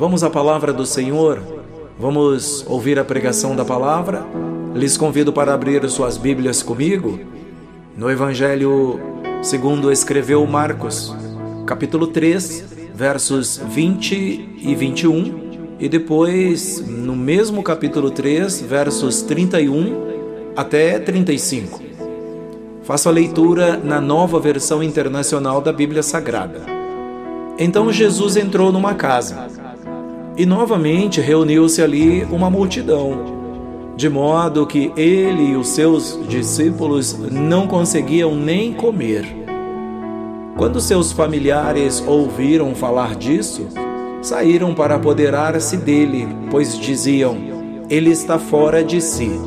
Vamos à palavra do Senhor? Vamos ouvir a pregação da palavra? Lhes convido para abrir suas Bíblias comigo no Evangelho segundo escreveu Marcos, capítulo 3, versos 20 e 21, e depois no mesmo capítulo 3, versos 31 até 35. Faço a leitura na nova versão internacional da Bíblia Sagrada. Então Jesus entrou numa casa e novamente reuniu-se ali uma multidão, de modo que ele e os seus discípulos não conseguiam nem comer. Quando seus familiares ouviram falar disso, saíram para apoderar-se dele, pois diziam: Ele está fora de si.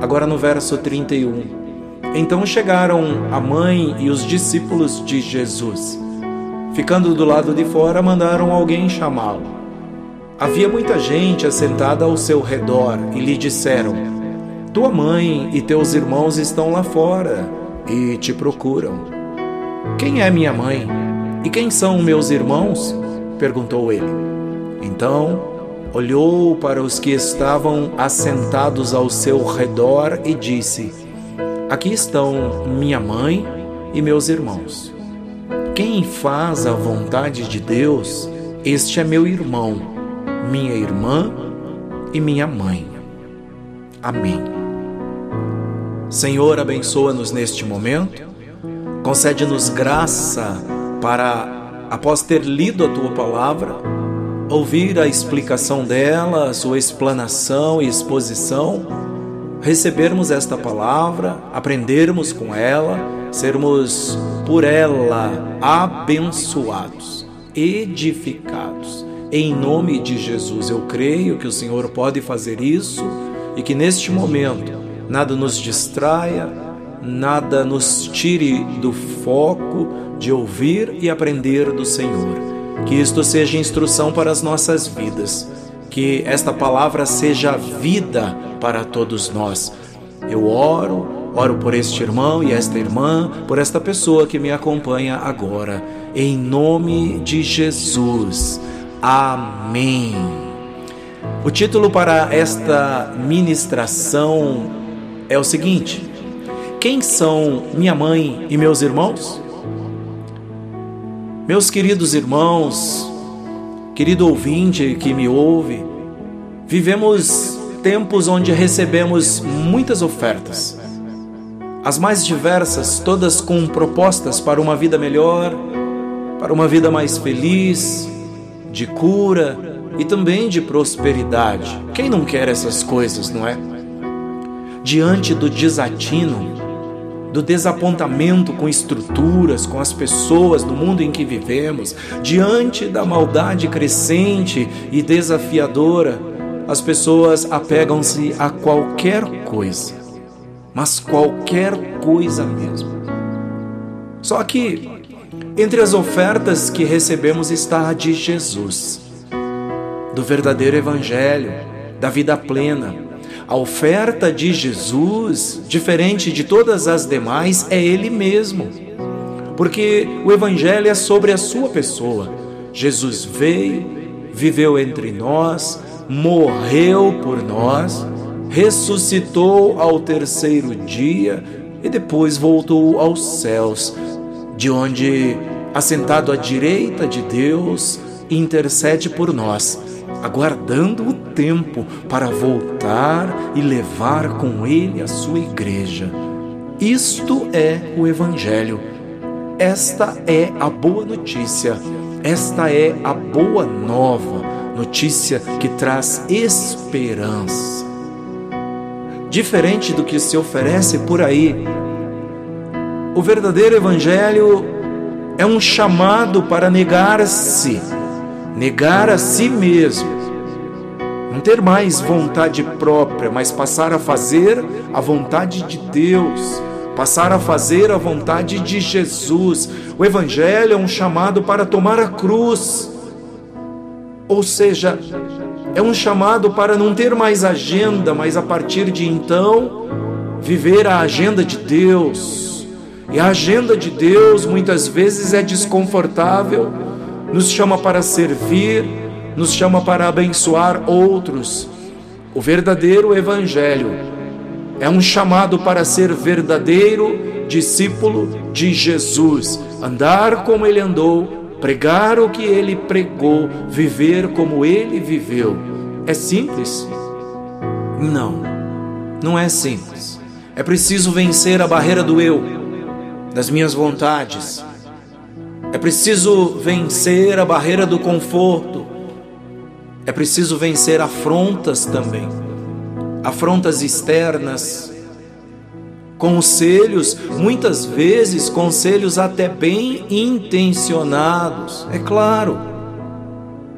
Agora no verso 31. Então chegaram a mãe e os discípulos de Jesus. Ficando do lado de fora, mandaram alguém chamá-lo. Havia muita gente assentada ao seu redor e lhe disseram: Tua mãe e teus irmãos estão lá fora e te procuram. Quem é minha mãe? E quem são meus irmãos? perguntou ele. Então olhou para os que estavam assentados ao seu redor e disse: Aqui estão minha mãe e meus irmãos. Quem faz a vontade de Deus, este é meu irmão, minha irmã e minha mãe. Amém. Senhor, abençoa-nos neste momento, concede-nos graça para, após ter lido a tua palavra, ouvir a explicação dela, a sua explanação e exposição recebermos esta palavra, aprendermos com ela, sermos por ela abençoados, edificados. Em nome de Jesus, eu creio que o Senhor pode fazer isso e que neste momento nada nos distraia, nada nos tire do foco de ouvir e aprender do Senhor. Que isto seja instrução para as nossas vidas que esta palavra seja vida para todos nós. Eu oro, oro por este irmão e esta irmã, por esta pessoa que me acompanha agora, em nome de Jesus. Amém. O título para esta ministração é o seguinte: Quem são minha mãe e meus irmãos? Meus queridos irmãos, Querido ouvinte que me ouve, vivemos tempos onde recebemos muitas ofertas, as mais diversas, todas com propostas para uma vida melhor, para uma vida mais feliz, de cura e também de prosperidade. Quem não quer essas coisas, não é? Diante do desatino, do desapontamento com estruturas, com as pessoas do mundo em que vivemos, diante da maldade crescente e desafiadora, as pessoas apegam-se a qualquer coisa, mas qualquer coisa mesmo. Só que entre as ofertas que recebemos está a de Jesus, do verdadeiro Evangelho, da vida plena a oferta de Jesus, diferente de todas as demais, é Ele mesmo. Porque o Evangelho é sobre a sua pessoa. Jesus veio, viveu entre nós, morreu por nós, ressuscitou ao terceiro dia e depois voltou aos céus, de onde, assentado à direita de Deus, intercede por nós aguardando o tempo para voltar e levar com ele a sua igreja. Isto é o Evangelho. Esta é a boa notícia. Esta é a boa nova, notícia que traz esperança. Diferente do que se oferece por aí, o verdadeiro Evangelho é um chamado para negar-se negar a si mesmo, não ter mais vontade própria, mas passar a fazer a vontade de Deus, passar a fazer a vontade de Jesus. O Evangelho é um chamado para tomar a cruz, ou seja, é um chamado para não ter mais agenda, mas a partir de então viver a agenda de Deus. E a agenda de Deus muitas vezes é desconfortável nos chama para servir, nos chama para abençoar outros. O verdadeiro Evangelho é um chamado para ser verdadeiro discípulo de Jesus, andar como ele andou, pregar o que ele pregou, viver como ele viveu. É simples? Não, não é simples. É preciso vencer a barreira do eu, das minhas vontades. É preciso vencer a barreira do conforto. É preciso vencer afrontas também afrontas externas, conselhos, muitas vezes conselhos até bem intencionados, é claro.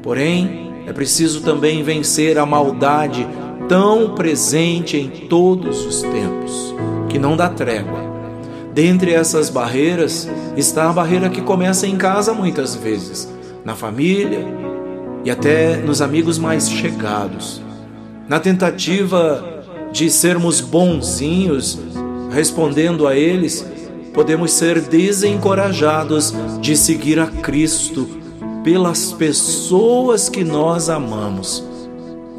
Porém, é preciso também vencer a maldade tão presente em todos os tempos, que não dá trégua. Dentre essas barreiras está a barreira que começa em casa muitas vezes, na família e até nos amigos mais chegados na tentativa de sermos bonzinhos, respondendo a eles, podemos ser desencorajados de seguir a Cristo pelas pessoas que nós amamos.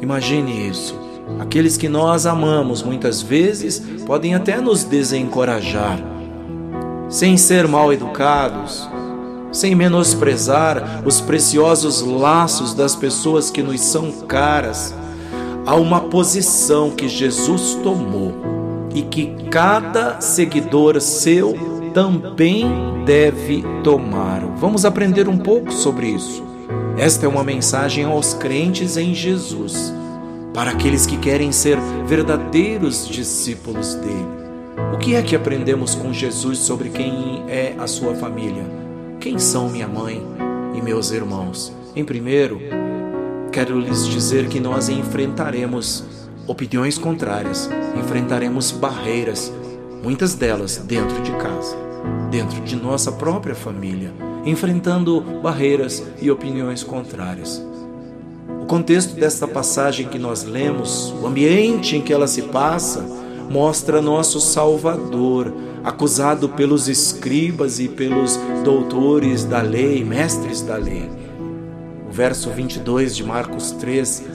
Imagine isso. Aqueles que nós amamos muitas vezes podem até nos desencorajar, sem ser mal educados, sem menosprezar os preciosos laços das pessoas que nos são caras Há uma posição que Jesus tomou e que cada seguidor seu também deve tomar. Vamos aprender um pouco sobre isso. Esta é uma mensagem aos crentes em Jesus, para aqueles que querem ser verdadeiros discípulos dele. O que é que aprendemos com Jesus sobre quem é a sua família? Quem são minha mãe e meus irmãos? Em primeiro, quero lhes dizer que nós enfrentaremos opiniões contrárias, enfrentaremos barreiras, muitas delas dentro de casa, dentro de nossa própria família, enfrentando barreiras e opiniões contrárias. O contexto desta passagem que nós lemos, o ambiente em que ela se passa, mostra nosso Salvador, acusado pelos escribas e pelos doutores da lei, mestres da lei o verso 22 de Marcos 3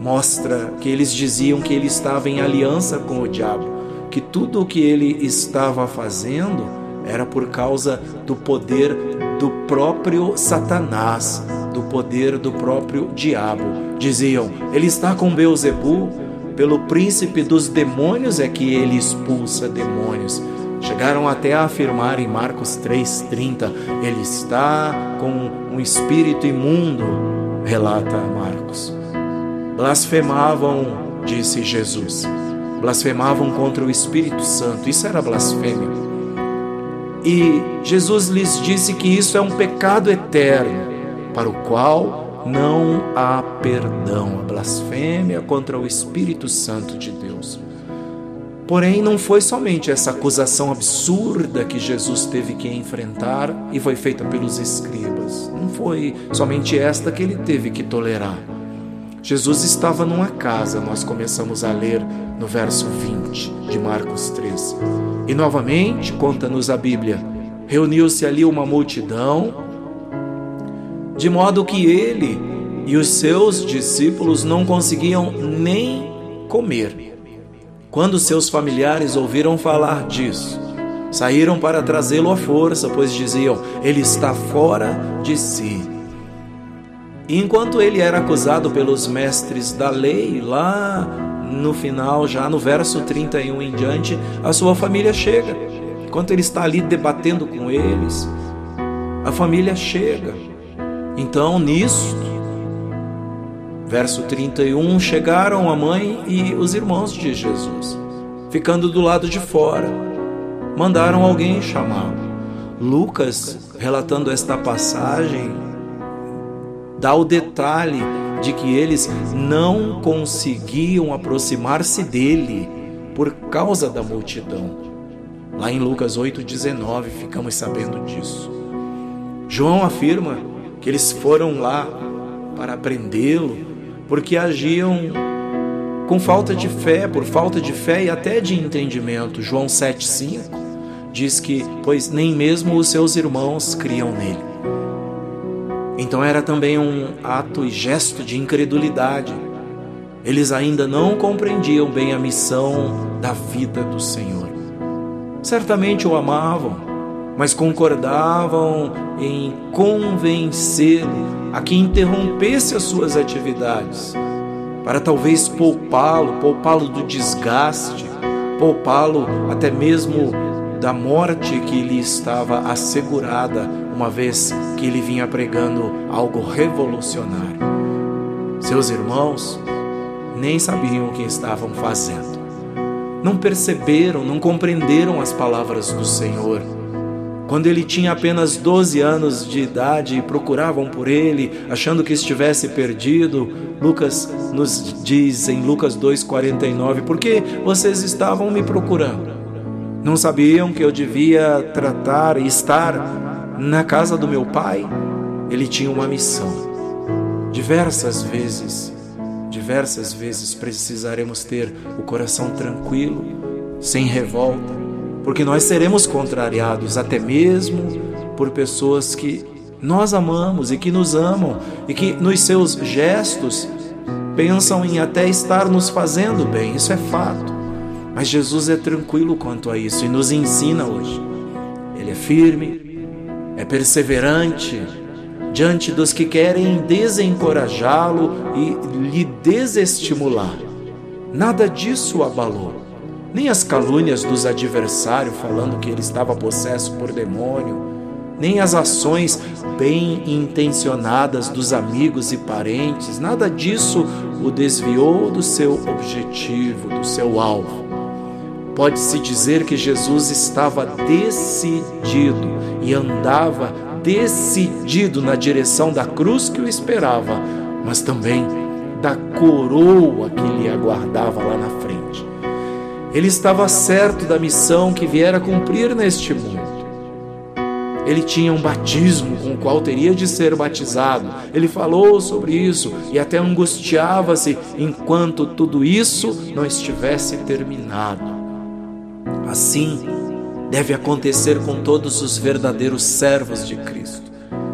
mostra que eles diziam que ele estava em aliança com o diabo, que tudo o que ele estava fazendo era por causa do poder do próprio Satanás, do poder do próprio diabo. Diziam: ele está com Beuzebu, pelo príncipe dos demônios é que ele expulsa demônios. Chegaram até a afirmar em Marcos 3,30: Ele está com um espírito imundo, relata Marcos. Blasfemavam, disse Jesus, blasfemavam contra o Espírito Santo, isso era blasfêmia. E Jesus lhes disse que isso é um pecado eterno, para o qual não há perdão, a blasfêmia contra o Espírito Santo de Deus. Porém, não foi somente essa acusação absurda que Jesus teve que enfrentar e foi feita pelos escribas. Não foi somente esta que ele teve que tolerar. Jesus estava numa casa, nós começamos a ler no verso 20 de Marcos 3. E novamente, conta-nos a Bíblia, reuniu-se ali uma multidão, de modo que ele e os seus discípulos não conseguiam nem comer. Quando seus familiares ouviram falar disso, saíram para trazê-lo à força, pois diziam: ele está fora de si. E enquanto ele era acusado pelos mestres da lei, lá no final, já no verso 31 em diante, a sua família chega. Enquanto ele está ali debatendo com eles, a família chega. Então, nisto, Verso 31: Chegaram a mãe e os irmãos de Jesus, ficando do lado de fora. Mandaram alguém chamá-lo. Lucas, relatando esta passagem, dá o detalhe de que eles não conseguiam aproximar-se dele por causa da multidão. Lá em Lucas 8,19 ficamos sabendo disso. João afirma que eles foram lá para prendê-lo porque agiam com falta de fé, por falta de fé e até de entendimento. João 7,5 diz que, pois nem mesmo os seus irmãos criam nele. Então era também um ato e gesto de incredulidade. Eles ainda não compreendiam bem a missão da vida do Senhor. Certamente o amavam, mas concordavam em convencê-lo a que interrompesse as suas atividades, para talvez poupá-lo, poupá-lo do desgaste, poupá-lo até mesmo da morte que lhe estava assegurada, uma vez que ele vinha pregando algo revolucionário. Seus irmãos nem sabiam o que estavam fazendo. Não perceberam, não compreenderam as palavras do Senhor. Quando ele tinha apenas 12 anos de idade e procuravam por ele, achando que estivesse perdido, Lucas nos diz em Lucas 2,49: Por que vocês estavam me procurando? Não sabiam que eu devia tratar e estar na casa do meu pai? Ele tinha uma missão. Diversas vezes, diversas vezes precisaremos ter o coração tranquilo, sem revolta, porque nós seremos contrariados até mesmo por pessoas que nós amamos e que nos amam e que nos seus gestos pensam em até estar nos fazendo bem. Isso é fato. Mas Jesus é tranquilo quanto a isso e nos ensina hoje. Ele é firme, é perseverante diante dos que querem desencorajá-lo e lhe desestimular. Nada disso o abalou. Nem as calúnias dos adversários falando que ele estava possesso por demônio, nem as ações bem intencionadas dos amigos e parentes, nada disso o desviou do seu objetivo, do seu alvo pode-se dizer que Jesus estava decidido e andava decidido na direção da cruz que o esperava, mas também da coroa que lhe aguardava lá na frente. Ele estava certo da missão que viera cumprir neste mundo. Ele tinha um batismo com o qual teria de ser batizado. Ele falou sobre isso e até angustiava-se enquanto tudo isso não estivesse terminado. Assim deve acontecer com todos os verdadeiros servos de Cristo.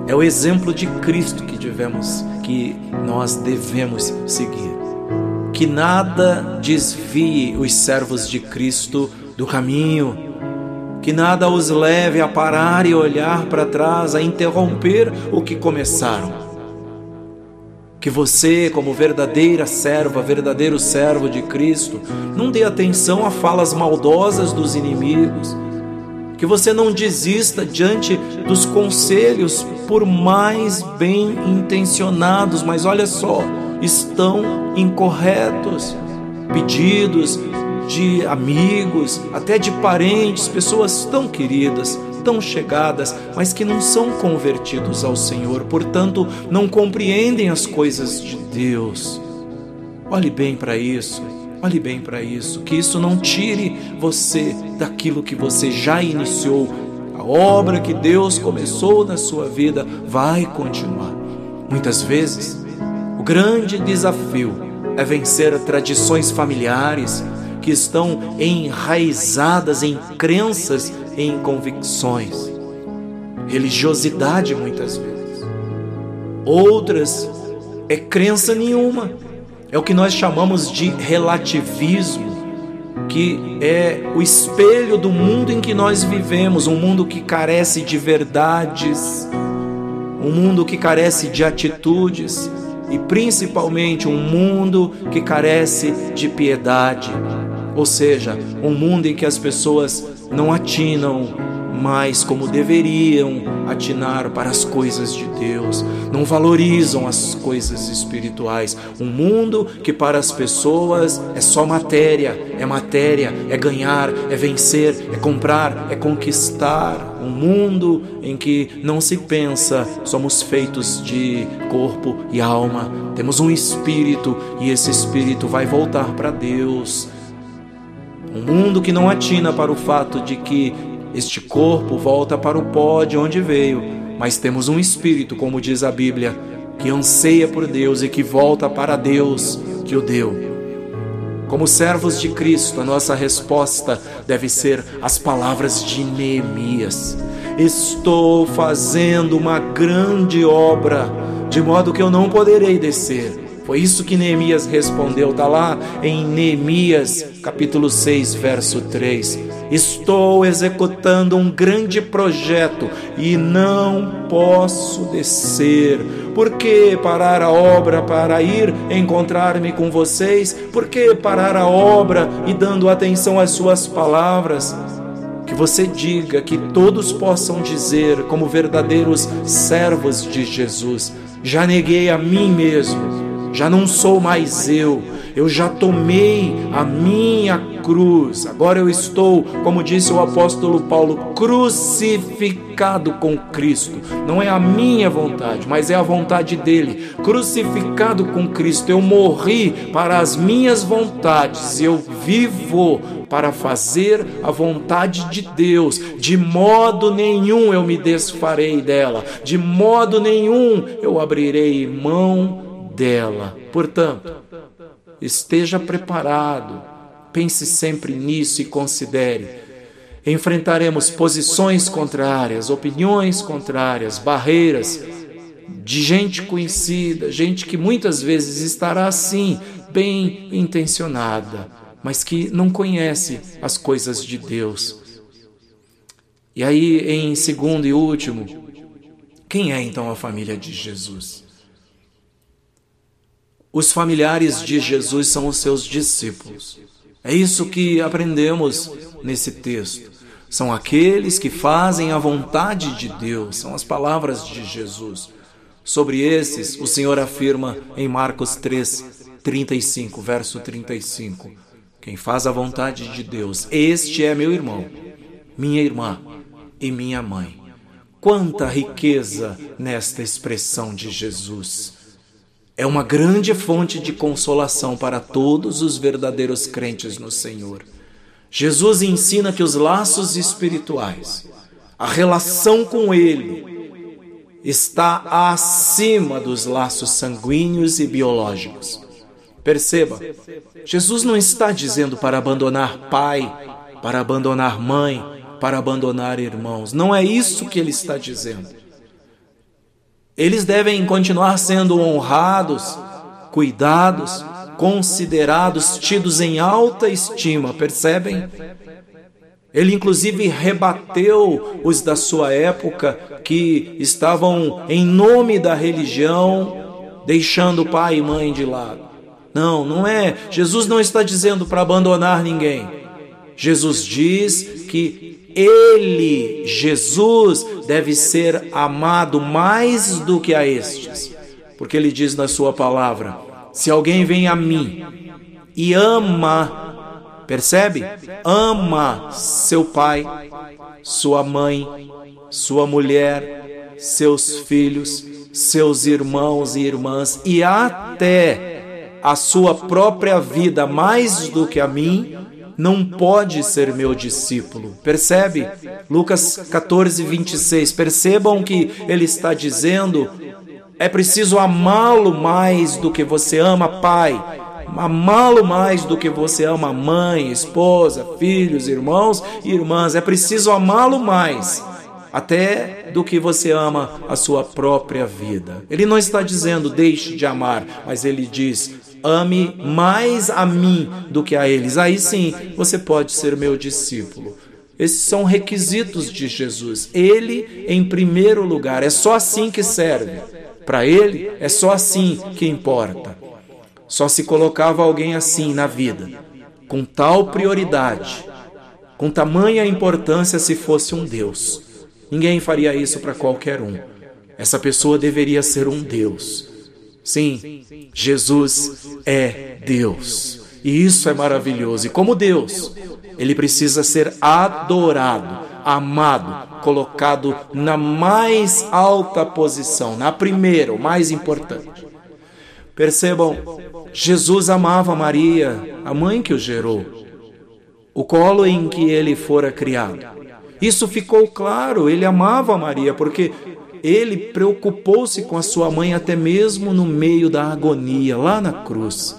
É o exemplo de Cristo que devemos, que nós devemos seguir. Que nada desvie os servos de Cristo do caminho, que nada os leve a parar e olhar para trás, a interromper o que começaram que você, como verdadeira serva, verdadeiro servo de Cristo, não dê atenção a falas maldosas dos inimigos. Que você não desista diante dos conselhos, por mais bem intencionados, mas olha só, estão incorretos. Pedidos de amigos, até de parentes, pessoas tão queridas, tão chegadas, mas que não são convertidos ao Senhor, portanto, não compreendem as coisas de Deus. Olhe bem para isso. Olhe bem para isso, que isso não tire você daquilo que você já iniciou. A obra que Deus começou na sua vida vai continuar. Muitas vezes, grande desafio é vencer tradições familiares que estão enraizadas em crenças em convicções, religiosidade muitas vezes. Outras é crença nenhuma. É o que nós chamamos de relativismo, que é o espelho do mundo em que nós vivemos, um mundo que carece de verdades, um mundo que carece de atitudes e principalmente um mundo que carece de piedade. Ou seja, um mundo em que as pessoas não atinam mais como deveriam atinar para as coisas de Deus, não valorizam as coisas espirituais. Um mundo que para as pessoas é só matéria, é matéria, é ganhar, é vencer, é comprar, é conquistar. Mundo em que não se pensa, somos feitos de corpo e alma, temos um espírito e esse espírito vai voltar para Deus um mundo que não atina para o fato de que este corpo volta para o pó de onde veio, mas temos um espírito, como diz a Bíblia, que anseia por Deus e que volta para Deus que o deu. Como servos de Cristo, a nossa resposta deve ser as palavras de Neemias. Estou fazendo uma grande obra, de modo que eu não poderei descer. Foi isso que Neemias respondeu, está lá em Neemias capítulo 6, verso 3. Estou executando um grande projeto e não posso descer. Por que parar a obra para ir encontrar-me com vocês? Por que parar a obra e dando atenção às suas palavras? Que você diga que todos possam dizer, como verdadeiros servos de Jesus: já neguei a mim mesmo já não sou mais eu, eu já tomei a minha cruz. Agora eu estou, como disse o apóstolo Paulo, crucificado com Cristo. Não é a minha vontade, mas é a vontade dele. Crucificado com Cristo, eu morri para as minhas vontades, eu vivo para fazer a vontade de Deus. De modo nenhum eu me desfarei dela, de modo nenhum eu abrirei mão dela. Portanto, esteja preparado, pense sempre nisso e considere. Enfrentaremos posições contrárias, opiniões contrárias, barreiras de gente conhecida, gente que muitas vezes estará assim, bem intencionada, mas que não conhece as coisas de Deus. E aí, em segundo e último, quem é então a família de Jesus? Os familiares de Jesus são os seus discípulos. É isso que aprendemos nesse texto. São aqueles que fazem a vontade de Deus, são as palavras de Jesus. Sobre esses, o Senhor afirma em Marcos 3, 35, verso 35: Quem faz a vontade de Deus, este é meu irmão, minha irmã e minha mãe. Quanta riqueza nesta expressão de Jesus! É uma grande fonte de consolação para todos os verdadeiros crentes no Senhor. Jesus ensina que os laços espirituais, a relação com Ele, está acima dos laços sanguíneos e biológicos. Perceba, Jesus não está dizendo para abandonar pai, para abandonar mãe, para abandonar irmãos. Não é isso que ele está dizendo. Eles devem continuar sendo honrados, cuidados, considerados, tidos em alta estima, percebem? Ele inclusive rebateu os da sua época que estavam em nome da religião deixando pai e mãe de lado. Não, não é. Jesus não está dizendo para abandonar ninguém. Jesus diz que ele, Jesus, deve ser amado mais do que a estes, porque ele diz na sua palavra: se alguém vem a mim e ama, percebe? Ama seu pai, sua mãe, sua mulher, seus filhos, seus irmãos e irmãs e até a sua própria vida mais do que a mim, não pode ser meu discípulo. Percebe? Lucas 14, 26. Percebam que ele está dizendo: é preciso amá-lo mais do que você ama pai, amá-lo mais do que você ama mãe, esposa, filhos, irmãos e irmãs. É preciso amá-lo mais até do que você ama a sua própria vida. Ele não está dizendo deixe de amar, mas ele diz ame mais a mim do que a eles. Aí sim você pode ser meu discípulo. Esses são requisitos de Jesus. Ele em primeiro lugar. É só assim que serve. Para ele, é só assim que importa. Só se colocava alguém assim na vida, com tal prioridade, com tamanha importância se fosse um Deus. Ninguém faria isso para qualquer um. Essa pessoa deveria ser um Deus. Sim, Jesus é Deus. E isso é maravilhoso. E como Deus, ele precisa ser adorado, amado, colocado na mais alta posição, na primeira, o mais importante. Percebam, Jesus amava Maria, a mãe que o gerou, o colo em que ele fora criado. Isso ficou claro, ele amava Maria, porque ele preocupou-se com a sua mãe até mesmo no meio da agonia, lá na cruz.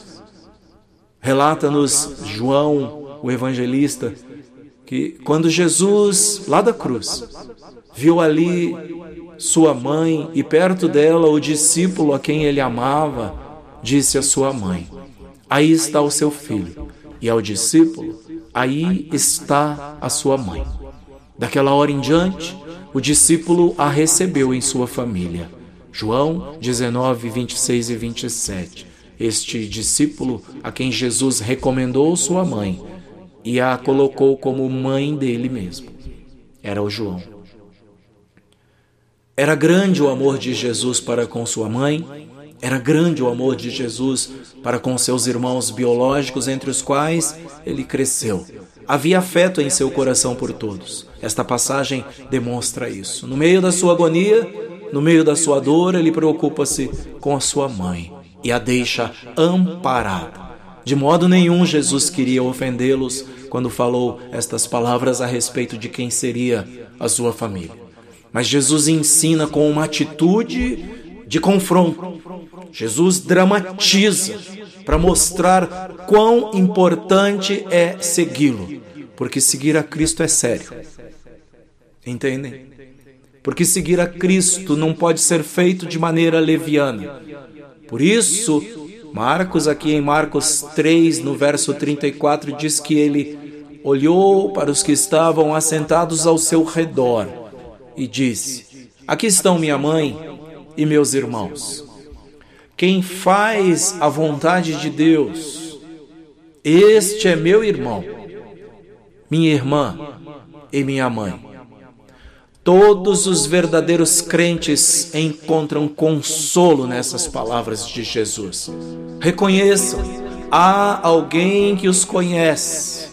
Relata-nos João, o evangelista, que quando Jesus, lá da cruz, viu ali sua mãe e perto dela o discípulo a quem ele amava, disse à sua mãe: Aí está o seu filho. E ao discípulo: Aí está a sua mãe. Daquela hora em diante, o discípulo a recebeu em sua família. João 19, 26 e 27. Este discípulo a quem Jesus recomendou sua mãe e a colocou como mãe dele mesmo. Era o João. Era grande o amor de Jesus para com sua mãe, era grande o amor de Jesus para com seus irmãos biológicos, entre os quais ele cresceu. Havia afeto em seu coração por todos. Esta passagem demonstra isso. No meio da sua agonia, no meio da sua dor, ele preocupa-se com a sua mãe e a deixa amparada. De modo nenhum Jesus queria ofendê-los quando falou estas palavras a respeito de quem seria a sua família. Mas Jesus ensina com uma atitude de confronto. Jesus dramatiza para mostrar quão importante é segui-lo, porque seguir a Cristo é sério. Entendem? Porque seguir a Cristo não pode ser feito de maneira leviana. Por isso, Marcos, aqui em Marcos 3, no verso 34, diz que ele olhou para os que estavam assentados ao seu redor e disse: Aqui estão minha mãe e meus irmãos. Quem faz a vontade de Deus, este é meu irmão, minha irmã e minha mãe. Todos os verdadeiros crentes encontram consolo nessas palavras de Jesus. Reconheçam, há alguém que os conhece.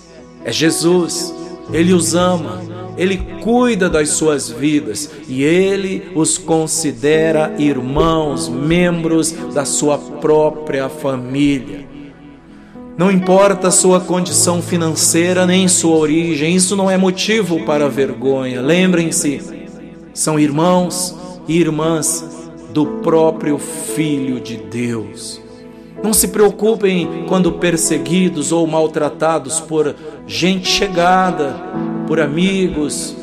É Jesus. Ele os ama, ele cuida das suas vidas e ele os considera irmãos, membros da sua própria família. Não importa sua condição financeira nem sua origem, isso não é motivo para vergonha. Lembrem-se, são irmãos e irmãs do próprio Filho de Deus. Não se preocupem quando perseguidos ou maltratados por gente chegada, por amigos,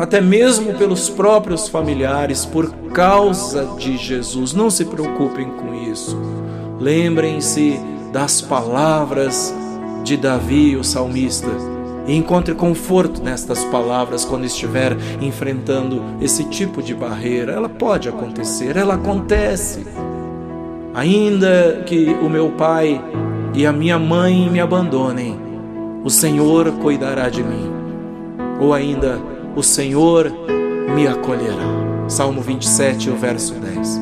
até mesmo pelos próprios familiares, por causa de Jesus. Não se preocupem com isso. Lembrem-se das palavras de Davi, o salmista, e encontre conforto nestas palavras quando estiver enfrentando esse tipo de barreira. Ela pode acontecer, ela acontece. Ainda que o meu pai e a minha mãe me abandonem, o Senhor cuidará de mim. Ou ainda, o Senhor me acolherá. Salmo 27, o verso 10.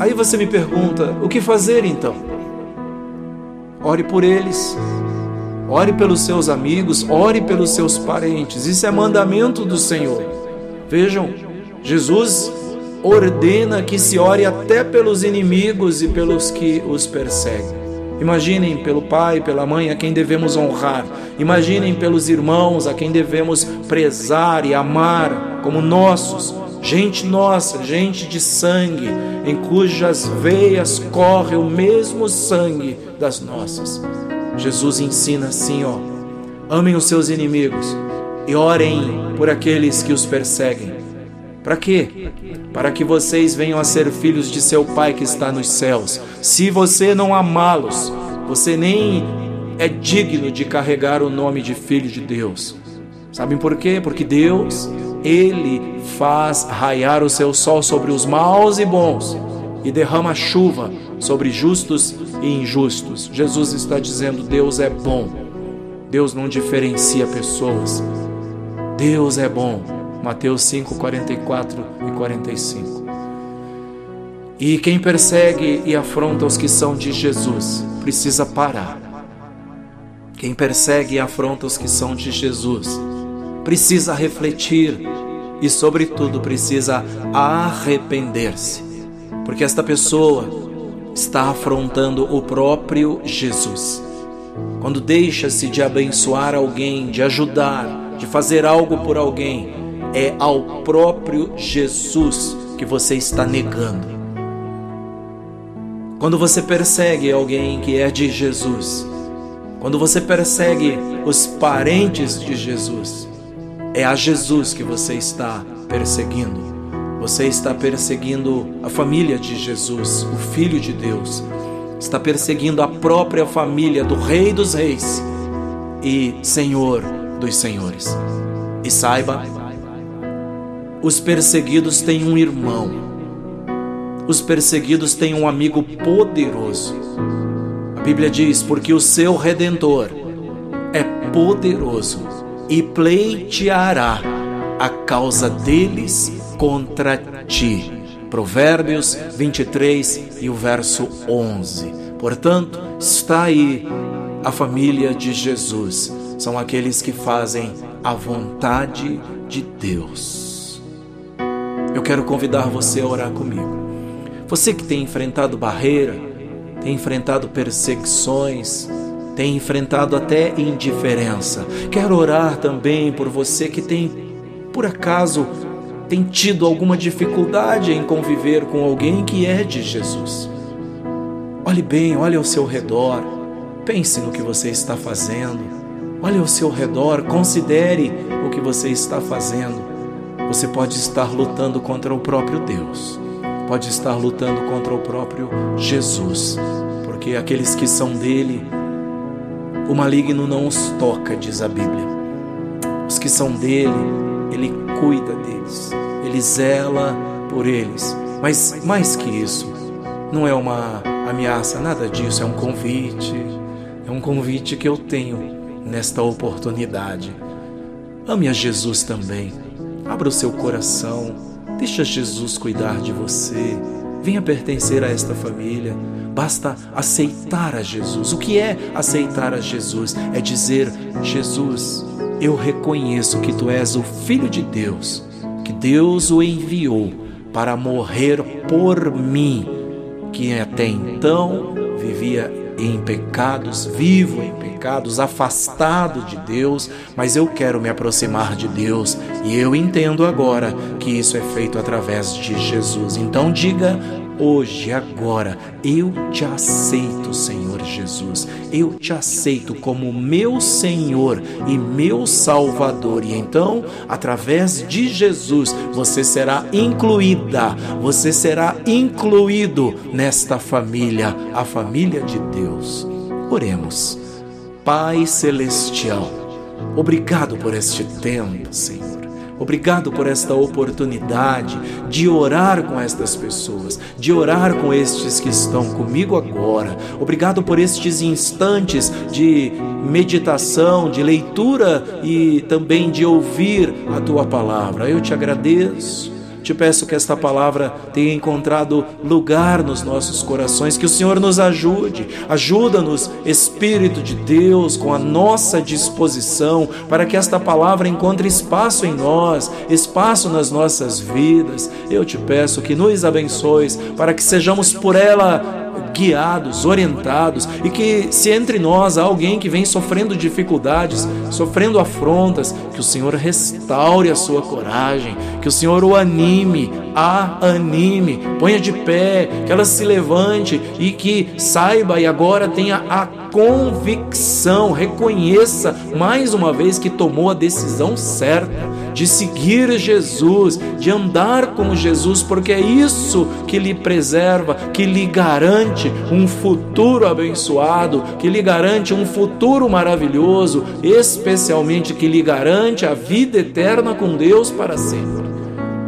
Aí você me pergunta: o que fazer então? Ore por eles, ore pelos seus amigos, ore pelos seus parentes. Isso é mandamento do Senhor. Vejam, Jesus ordena que se ore até pelos inimigos e pelos que os perseguem. Imaginem pelo pai, pela mãe a quem devemos honrar. Imaginem pelos irmãos a quem devemos prezar e amar como nossos. Gente nossa, gente de sangue, em cujas veias corre o mesmo sangue das nossas. Jesus ensina assim, ó: amem os seus inimigos e orem por aqueles que os perseguem. Para quê? Para que vocês venham a ser filhos de seu Pai que está nos céus. Se você não amá-los, você nem é digno de carregar o nome de filho de Deus. Sabem por quê? Porque Deus, Ele faz raiar o seu sol sobre os maus e bons e derrama chuva sobre justos e injustos. Jesus está dizendo: Deus é bom. Deus não diferencia pessoas. Deus é bom. Mateus 5, 44 e 45. E quem persegue e afronta os que são de Jesus precisa parar. Quem persegue e afronta os que são de Jesus precisa refletir e, sobretudo, precisa arrepender-se, porque esta pessoa está afrontando o próprio Jesus. Quando deixa-se de abençoar alguém, de ajudar, de fazer algo por alguém, é ao próprio Jesus que você está negando. Quando você persegue alguém que é de Jesus, quando você persegue os parentes de Jesus, é a Jesus que você está perseguindo. Você está perseguindo a família de Jesus, o Filho de Deus. Está perseguindo a própria família do Rei dos Reis e Senhor dos Senhores. E saiba, os perseguidos têm um irmão. Os perseguidos têm um amigo poderoso. A Bíblia diz: porque o seu redentor é poderoso e pleiteará a causa deles contra ti. Provérbios 23 e o verso 11. Portanto, está aí a família de Jesus. São aqueles que fazem a vontade de Deus. Eu quero convidar você a orar comigo. Você que tem enfrentado barreira, tem enfrentado perseguições, tem enfrentado até indiferença. Quero orar também por você que tem, por acaso, tem tido alguma dificuldade em conviver com alguém que é de Jesus. Olhe bem, olhe ao seu redor, pense no que você está fazendo, olhe ao seu redor, considere o que você está fazendo. Você pode estar lutando contra o próprio Deus, pode estar lutando contra o próprio Jesus, porque aqueles que são dele o maligno não os toca, diz a Bíblia. Os que são dele, ele cuida deles, ele zela por eles. Mas mais que isso, não é uma ameaça, nada disso, é um convite. É um convite que eu tenho nesta oportunidade. Ame a Jesus também. Abra o seu coração. Deixa Jesus cuidar de você. Venha pertencer a esta família. Basta aceitar a Jesus. O que é aceitar a Jesus? É dizer: Jesus, eu reconheço que tu és o Filho de Deus, que Deus o enviou para morrer por mim, que até então vivia em pecados, vivo em pecados, afastado de Deus, mas eu quero me aproximar de Deus e eu entendo agora que isso é feito através de Jesus. Então diga hoje, agora, eu te aceito, Senhor Jesus. Eu te aceito como meu Senhor e meu Salvador. E então, através de Jesus, você será incluída, você será incluído nesta família, a família de Deus. Oremos. Pai celestial, obrigado por este tempo, Senhor. Obrigado por esta oportunidade de orar com estas pessoas, de orar com estes que estão comigo agora. Obrigado por estes instantes de meditação, de leitura e também de ouvir a tua palavra. Eu te agradeço te peço que esta palavra tenha encontrado lugar nos nossos corações, que o Senhor nos ajude, ajuda-nos, Espírito de Deus, com a nossa disposição, para que esta palavra encontre espaço em nós, espaço nas nossas vidas. Eu te peço que nos abençoes, para que sejamos por ela guiados, orientados e que se entre nós há alguém que vem sofrendo dificuldades, sofrendo afrontas, que o Senhor restaure a sua coragem, que o Senhor o anime, a anime, ponha de pé, que ela se levante e que saiba e agora tenha a convicção, reconheça mais uma vez que tomou a decisão certa de seguir Jesus, de andar com Jesus, porque é isso que lhe preserva, que lhe garante um futuro abençoado, que lhe garante um futuro maravilhoso, especialmente que lhe garante a vida eterna com Deus para sempre.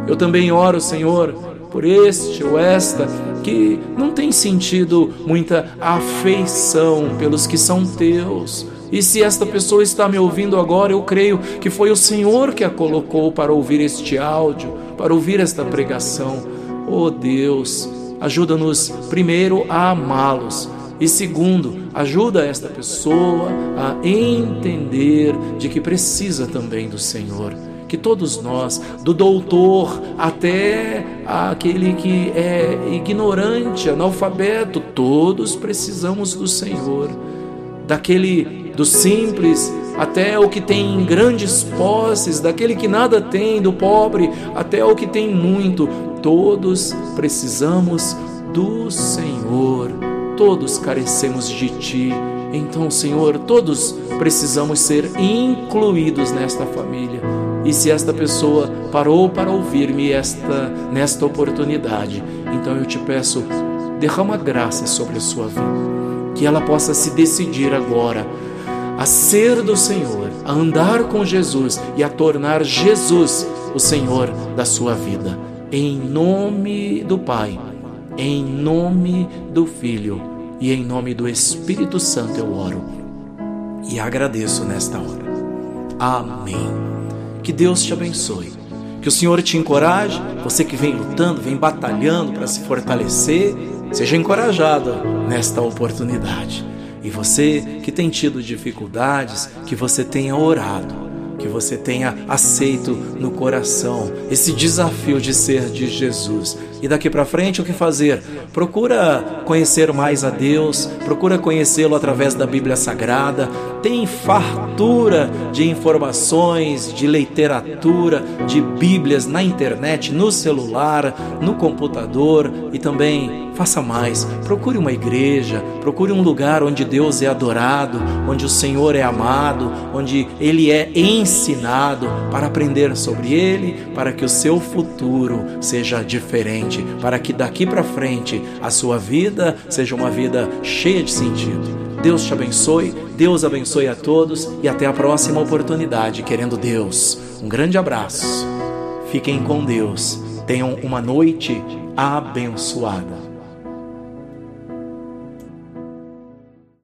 Eu também oro, Senhor, por este ou esta que não tem sentido muita afeição pelos que são teus. E se esta pessoa está me ouvindo agora, eu creio que foi o Senhor que a colocou para ouvir este áudio, para ouvir esta pregação. Oh Deus, ajuda-nos primeiro a amá-los e segundo, ajuda esta pessoa a entender de que precisa também do Senhor que todos nós, do doutor até aquele que é ignorante, analfabeto, todos precisamos do Senhor. Daquele do simples até o que tem grandes posses, daquele que nada tem, do pobre até o que tem muito, todos precisamos do Senhor. Todos carecemos de ti Então, Senhor, todos precisamos ser incluídos nesta família. E se esta pessoa parou para ouvir-me esta nesta oportunidade, então eu te peço, derrama graça sobre a sua vida, que ela possa se decidir agora a ser do Senhor, a andar com Jesus e a tornar Jesus o Senhor da sua vida. Em nome do Pai, em nome do Filho e em nome do Espírito Santo eu oro e agradeço nesta hora. Amém. Que Deus te abençoe. Que o Senhor te encoraje, você que vem lutando, vem batalhando para se fortalecer, seja encorajado nesta oportunidade. E você que tem tido dificuldades, que você tenha orado que você tenha aceito no coração esse desafio de ser de Jesus. E daqui para frente o que fazer? Procura conhecer mais a Deus, procura conhecê-lo através da Bíblia Sagrada. Tem fartura de informações, de literatura, de Bíblias na internet, no celular, no computador e também faça mais. Procure uma igreja, procure um lugar onde Deus é adorado, onde o Senhor é amado, onde ele é ensinado para aprender sobre ele, para que o seu futuro seja diferente, para que daqui para frente a sua vida seja uma vida cheia de sentido. Deus te abençoe, Deus abençoe a todos e até a próxima oportunidade, querendo Deus. Um grande abraço. Fiquem com Deus. Tenham uma noite abençoada.